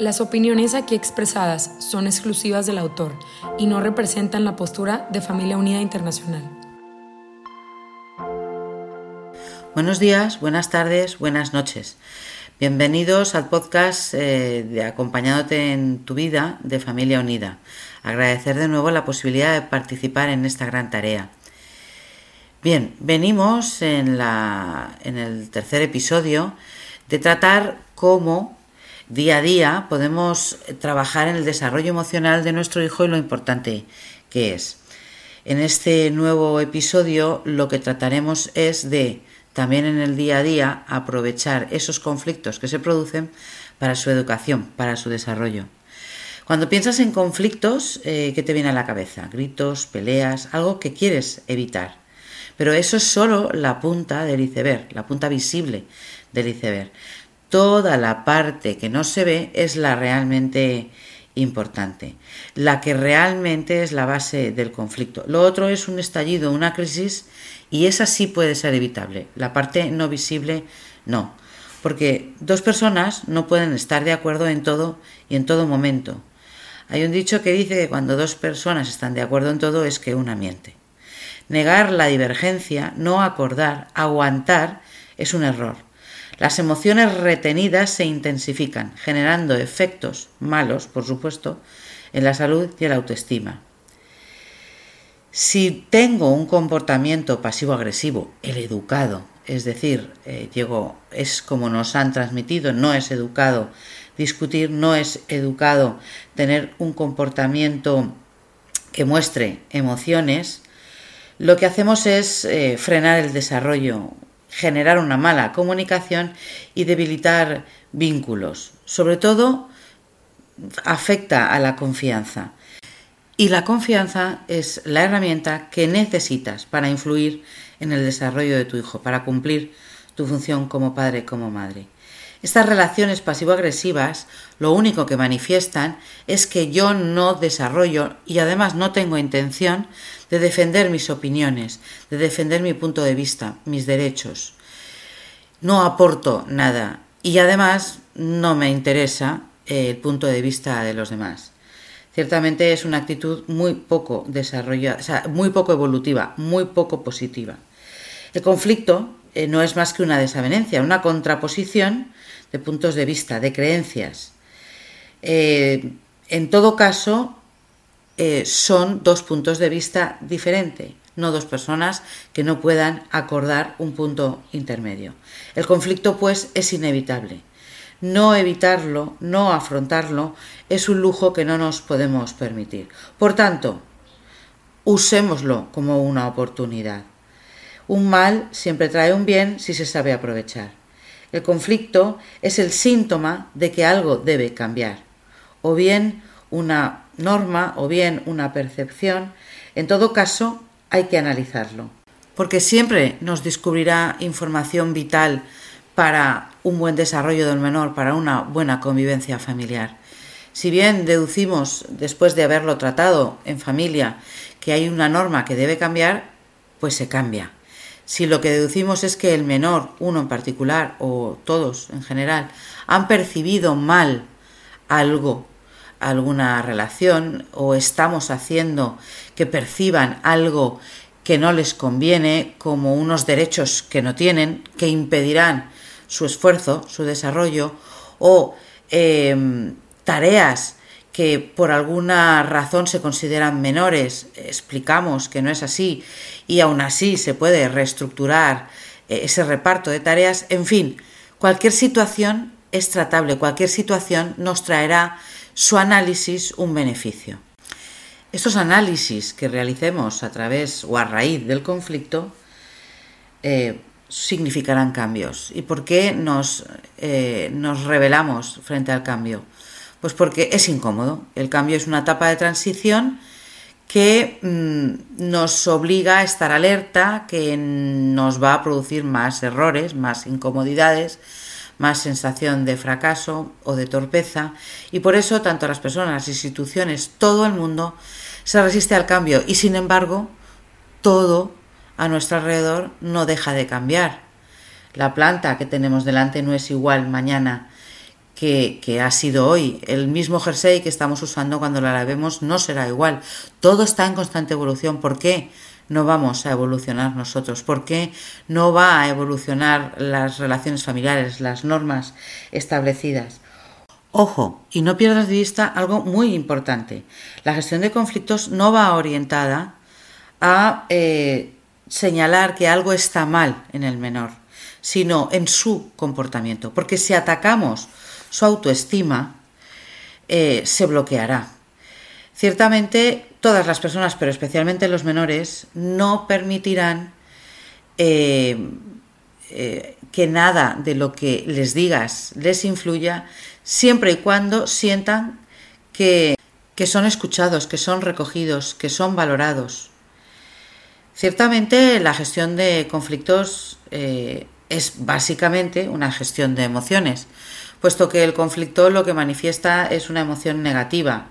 Las opiniones aquí expresadas son exclusivas del autor y no representan la postura de Familia Unida Internacional. Buenos días, buenas tardes, buenas noches. Bienvenidos al podcast eh, de Acompañándote en tu vida de Familia Unida. Agradecer de nuevo la posibilidad de participar en esta gran tarea. Bien, venimos en, la, en el tercer episodio de tratar cómo día a día podemos trabajar en el desarrollo emocional de nuestro hijo y lo importante que es. En este nuevo episodio lo que trataremos es de también en el día a día aprovechar esos conflictos que se producen para su educación, para su desarrollo. Cuando piensas en conflictos, eh, ¿qué te viene a la cabeza? Gritos, peleas, algo que quieres evitar. Pero eso es solo la punta del iceberg, la punta visible del iceberg toda la parte que no se ve es la realmente importante, la que realmente es la base del conflicto. Lo otro es un estallido, una crisis, y esa sí puede ser evitable. La parte no visible, no. Porque dos personas no pueden estar de acuerdo en todo y en todo momento. Hay un dicho que dice que cuando dos personas están de acuerdo en todo es que una miente. Negar la divergencia, no acordar, aguantar, es un error las emociones retenidas se intensifican, generando efectos malos, por supuesto, en la salud y en la autoestima. Si tengo un comportamiento pasivo-agresivo, el educado, es decir, eh, es como nos han transmitido, no es educado discutir, no es educado tener un comportamiento que muestre emociones, lo que hacemos es eh, frenar el desarrollo generar una mala comunicación y debilitar vínculos. Sobre todo afecta a la confianza. Y la confianza es la herramienta que necesitas para influir en el desarrollo de tu hijo, para cumplir tu función como padre, como madre. Estas relaciones pasivo-agresivas lo único que manifiestan es que yo no desarrollo y además no tengo intención de defender mis opiniones, de defender mi punto de vista, mis derechos. No aporto nada y además no me interesa el punto de vista de los demás. Ciertamente es una actitud muy poco desarrollada, muy poco evolutiva, muy poco positiva. El conflicto eh, no es más que una desavenencia, una contraposición de puntos de vista, de creencias. Eh, en todo caso, eh, son dos puntos de vista diferentes, no dos personas que no puedan acordar un punto intermedio. El conflicto, pues, es inevitable. No evitarlo, no afrontarlo, es un lujo que no nos podemos permitir. Por tanto, usémoslo como una oportunidad. Un mal siempre trae un bien si se sabe aprovechar. El conflicto es el síntoma de que algo debe cambiar, o bien una norma o bien una percepción. En todo caso, hay que analizarlo, porque siempre nos descubrirá información vital para un buen desarrollo del menor, para una buena convivencia familiar. Si bien deducimos, después de haberlo tratado en familia, que hay una norma que debe cambiar, pues se cambia. Si lo que deducimos es que el menor, uno en particular o todos en general, han percibido mal algo, alguna relación o estamos haciendo que perciban algo que no les conviene como unos derechos que no tienen, que impedirán su esfuerzo, su desarrollo o em, tareas que por alguna razón se consideran menores, explicamos que no es así y aún así se puede reestructurar eh, ese reparto de tareas, en fin, cualquier situación es tratable, cualquier situación nos traerá su análisis un beneficio. Estos análisis que realicemos a través o a raíz del conflicto eh, significarán cambios. ¿Y por qué nos, eh, nos revelamos frente al cambio? Pues porque es incómodo. El cambio es una etapa de transición que mm, nos obliga a estar alerta, que nos va a producir más errores, más incomodidades, más sensación de fracaso o de torpeza y por eso tanto las personas, las instituciones, todo el mundo se resiste al cambio y sin embargo todo a nuestro alrededor no deja de cambiar. La planta que tenemos delante no es igual mañana que, ha sido hoy. El mismo jersey que estamos usando cuando la lavemos no será igual. Todo está en constante evolución. ¿Por qué? no vamos a evolucionar nosotros? ¿Por qué no va a evolucionar las relaciones familiares, las normas establecidas? Ojo, y no pierdas de vista algo muy importante. La gestión de conflictos no va orientada a eh, señalar que algo está mal en el menor, sino en su comportamiento. Porque si atacamos su autoestima, eh, se bloqueará. Ciertamente todas las personas, pero especialmente los menores, no permitirán eh, eh, que nada de lo que les digas les influya, siempre y cuando sientan que, son escuchados, que son recogidos, que son valorados. Ciertamente la gestión de conflictos es básicamente una gestión de emociones, puesto que el conflicto lo que manifiesta es una emoción negativa,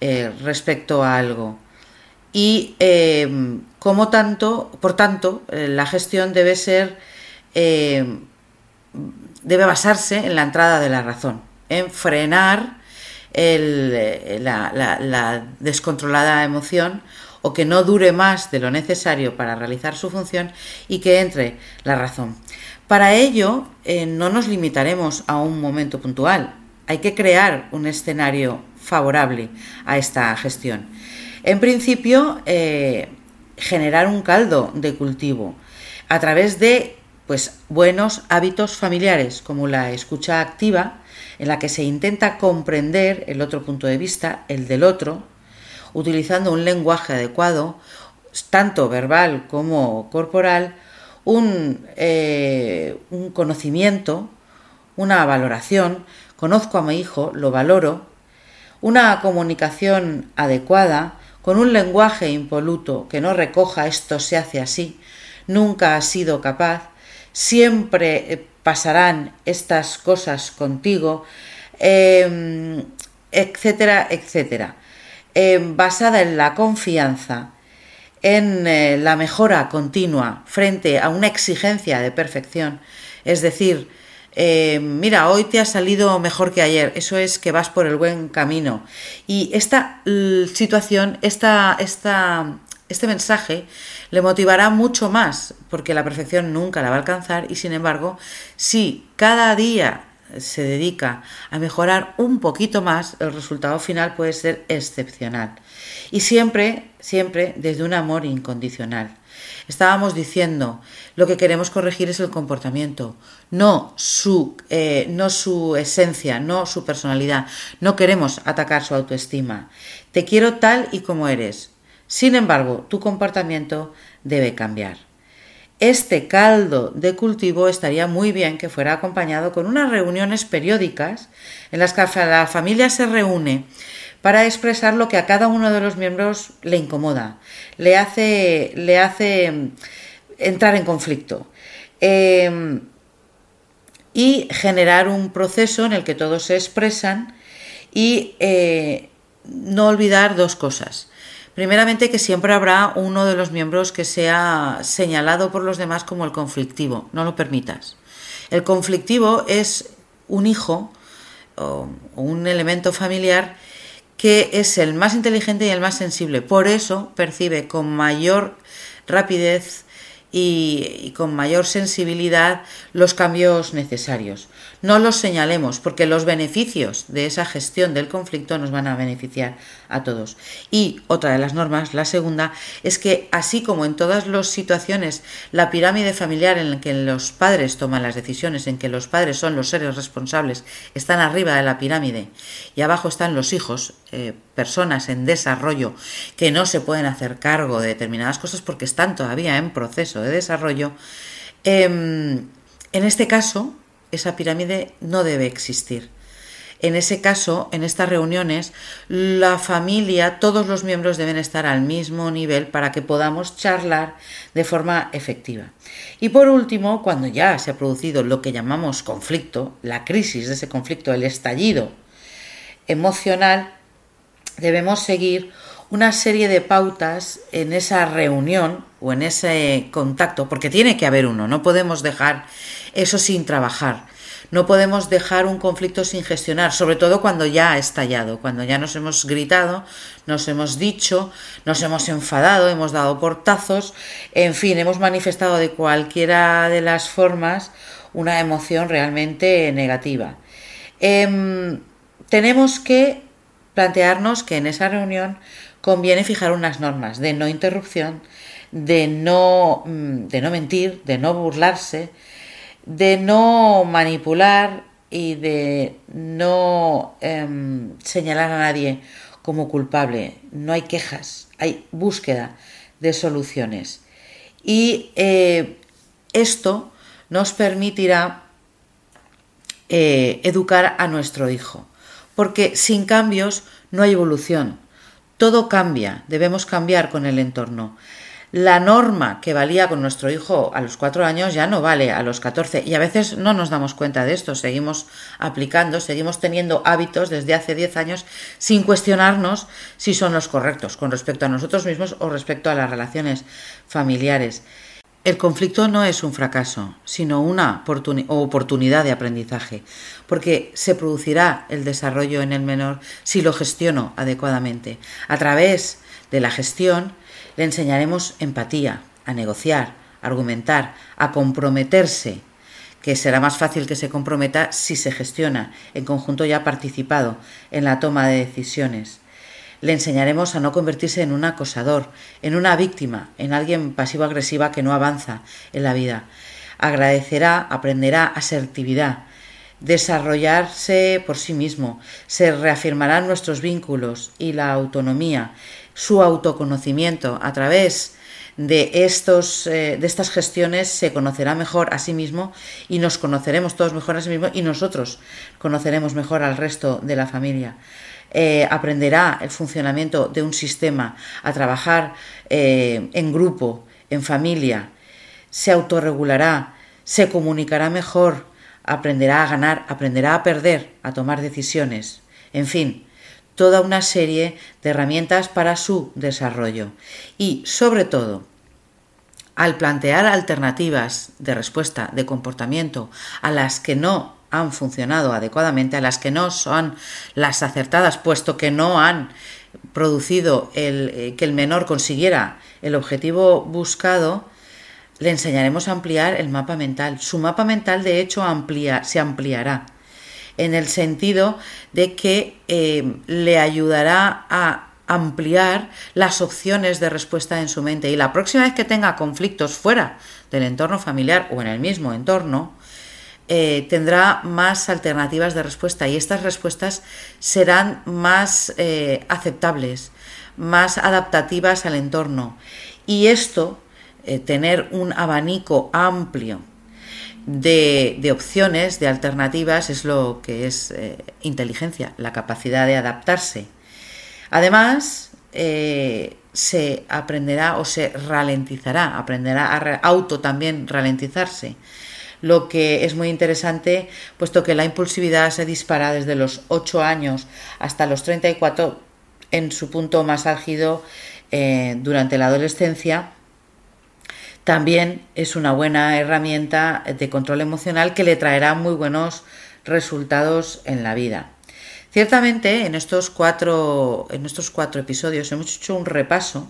eh, respecto a algo. Y eh, como tanto, por tanto, eh, la gestión debe ser, debe basarse en la entrada de la razón, en frenar la, descontrolada emoción o que no dure más de lo necesario para realizar su función y que entre la razón. Para ello, no nos limitaremos a un momento puntual. Hay que crear un escenario favorable a esta gestión. En principio, eh, generar un caldo de cultivo a través de pues, buenos hábitos familiares, como la escucha activa, en la que se intenta comprender el otro punto de vista, el del otro, utilizando un lenguaje adecuado, tanto verbal como corporal, un, eh, un conocimiento, una valoración, conozco a mi hijo, lo valoro, una comunicación adecuada, con un lenguaje impoluto que no recoja esto se hace así, nunca ha sido capaz, siempre eh, pasarán estas cosas contigo, em, etcétera, etcétera. Em, basada en la confianza, en eh, la mejora continua frente a una exigencia de perfección, es decir, eh, mira, hoy te ha salido mejor que ayer, eso es que vas por el buen camino. Y esta situación, esta, esta, este mensaje le motivará mucho más, porque la perfección nunca la va a alcanzar y sin embargo, si cada día se dedica a mejorar un poquito más, el resultado final puede ser excepcional. Y siempre, siempre desde un amor incondicional. Estábamos diciendo, lo que queremos corregir es el comportamiento, no su, eh, no su esencia, no su personalidad. No queremos atacar su autoestima. Te quiero tal y como eres. Sin embargo, tu comportamiento debe cambiar. Este caldo de cultivo estaría muy bien que fuera acompañado con unas reuniones periódicas en las que la familia se reúne para expresar lo que a cada uno de los miembros le incomoda, le hace, mm, entrar en conflicto. Em, y generar un proceso en el que todos se expresan y eh, no olvidar dos cosas. Primeramente que siempre habrá uno de los miembros que sea señalado por los demás como el conflictivo, no lo permitas. El conflictivo es un hijo o un elemento familiar que es el más inteligente y el más sensible. Por eso percibe con mayor rapidez y, con mayor sensibilidad los cambios necesarios. No los señalemos porque los beneficios de esa gestión del conflicto nos van a beneficiar a todos. Y otra de las normas, la segunda, es que así como en todas las situaciones la pirámide familiar en la que los padres toman las decisiones, en que los padres son los seres responsables, están arriba de la pirámide y abajo están los hijos, eh, personas en desarrollo que no se pueden hacer cargo de determinadas cosas porque están todavía en proceso de desarrollo, em, en este caso esa pirámide no debe existir. en ese caso, en estas reuniones, la familia, todos los miembros deben estar al mismo nivel para que podamos charlar de forma efectiva. Y por último, cuando ya se ha producido lo que llamamos conflicto, la crisis de ese conflicto, el estallido emocional, debemos seguir una serie de pautas en esa reunión o en ese contacto, porque tiene que haber uno, no podemos dejar eso sin trabajar. No podemos dejar un conflicto sin gestionar, sobre todo cuando ya ha estallado, cuando ya nos hemos gritado, nos hemos dicho, nos hemos enfadado, hemos dado portazos, en fin, hemos manifestado de cualquiera de las formas una emoción realmente negativa. Em, tenemos que plantearnos que en esa reunión conviene fijar unas normas de no interrupción, de no, mm, de no mentir, de no burlarse, de no manipular y de no em, señalar a nadie como culpable. No hay quejas, hay búsqueda de soluciones. Y eh, esto nos permitirá eh, educar a nuestro hijo, porque sin cambios no hay evolución. Todo cambia, debemos cambiar con el entorno la norma que valía con nuestro hijo a los cuatro años ya no vale a los catorce y a veces no nos damos cuenta de esto, seguimos aplicando, seguimos teniendo hábitos desde hace diez años sin cuestionarnos si son los correctos con respecto a nosotros mismos o respecto a las relaciones familiares. El conflicto no es un fracaso, sino una oportunidad de aprendizaje, porque se producirá el desarrollo en el menor si lo gestiono adecuadamente. A través de la gestión, le enseñaremos empatía, a negociar, a argumentar, a comprometerse, que será más fácil que se comprometa si se gestiona en conjunto ya participado en la toma de decisiones. Le enseñaremos a no convertirse en un acosador, en una víctima, en alguien pasivo-agresiva que no avanza en la vida. Agradecerá, aprenderá asertividad, desarrollarse por sí mismo, se reafirmarán nuestros vínculos y la autonomía, su autoconocimiento a través de, estos, eh, de estas gestiones se conocerá mejor a sí mismo y nos conoceremos todos mejor a sí mismo y nosotros conoceremos mejor al resto de la familia. Eh, aprenderá el funcionamiento de un sistema, a trabajar eh, en grupo, en familia, se autorregulará, se comunicará mejor, aprenderá a ganar, aprenderá a perder, a tomar decisiones. En fin, toda una serie de herramientas para su desarrollo. Y, sobre todo, al plantear alternativas de respuesta, de comportamiento, a las que no han funcionado adecuadamente, a las que no son las acertadas, puesto que no han producido eh, que el menor consiguiera el objetivo buscado, le enseñaremos a ampliar el mapa mental. Su mapa mental, de hecho, se ampliará en el sentido de que eh, le ayudará a ampliar las opciones de respuesta en su mente y la próxima vez que tenga conflictos fuera del entorno familiar o en el mismo entorno, eh, tendrá más alternativas de respuesta y estas respuestas serán más eh, aceptables, más adaptativas al entorno. Y esto, tener un abanico amplio de, opciones, de alternativas, es lo que es eh, inteligencia, la capacidad de adaptarse. Además, eh, se aprenderá o se ralentizará, aprenderá a auto también ralentizarse, lo que es muy interesante, puesto que la impulsividad se dispara desde los 8 años hasta los 34 en su punto más álgido eh, durante la adolescencia también es una buena herramienta de control emocional que le traerá muy buenos resultados en la vida. Ciertamente, en estos cuatro, en estos cuatro episodios hemos hecho un repaso,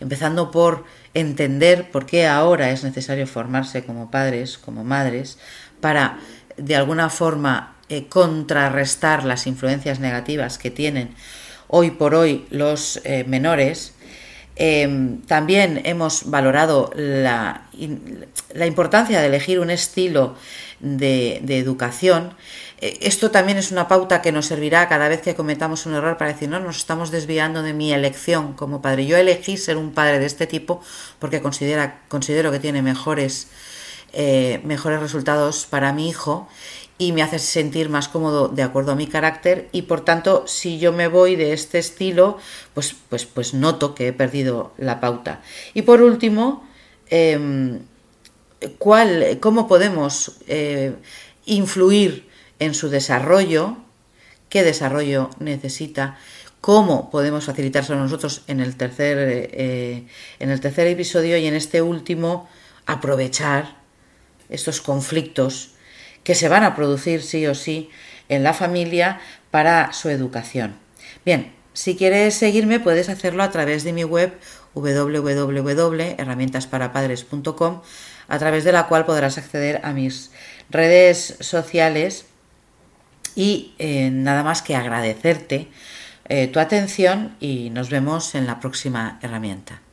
empezando por entender por qué ahora es necesario formarse como padres, como madres, para de alguna forma eh, contrarrestar las influencias negativas que tienen hoy por hoy los eh, menores Em, también hemos valorado la, importancia de elegir un estilo de, educación. Eh, esto también es una pauta que nos servirá cada vez que cometamos un error para decir, no, nos estamos desviando de mi elección como padre. Yo elegí ser un padre de este tipo porque considera, considero que tiene mejores, eh, mejores resultados para mi hijo y me hace sentir más cómodo de acuerdo a mi carácter y por tanto si yo me voy de este estilo pues pues pues noto que he perdido la pauta. Y por último em, ¿cuál, cómo podemos eh, influir en su desarrollo qué desarrollo necesita cómo podemos facilitárselo nosotros en el tercer eh, en el tercer episodio y en este último aprovechar estos conflictos que se van a producir sí o sí en la familia para su educación. Bien, si quieres seguirme puedes hacerlo a través de mi web www.herramientasparapadres.com a través de la cual podrás acceder a mis redes sociales y eh, nada más que agradecerte eh, tu atención y nos vemos en la próxima herramienta.